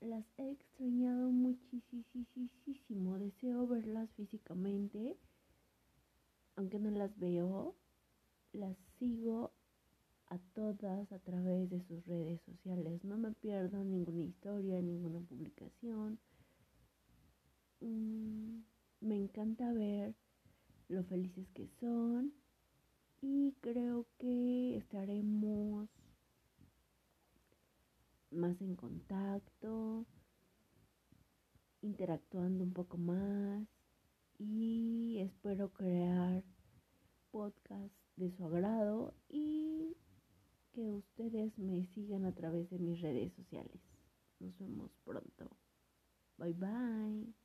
Las he extrañado muchísimo. Deseo verlas físicamente. Aunque no las veo, las sigo a todas a través de sus redes sociales. No me pierdo ninguna historia, ninguna publicación. Mm, me encanta ver lo felices que son y creo que estaremos más en contacto, interactuando un poco más y espero crear podcast de su agrado y que ustedes me sigan a través de mis redes sociales. Nos vemos pronto. Bye bye.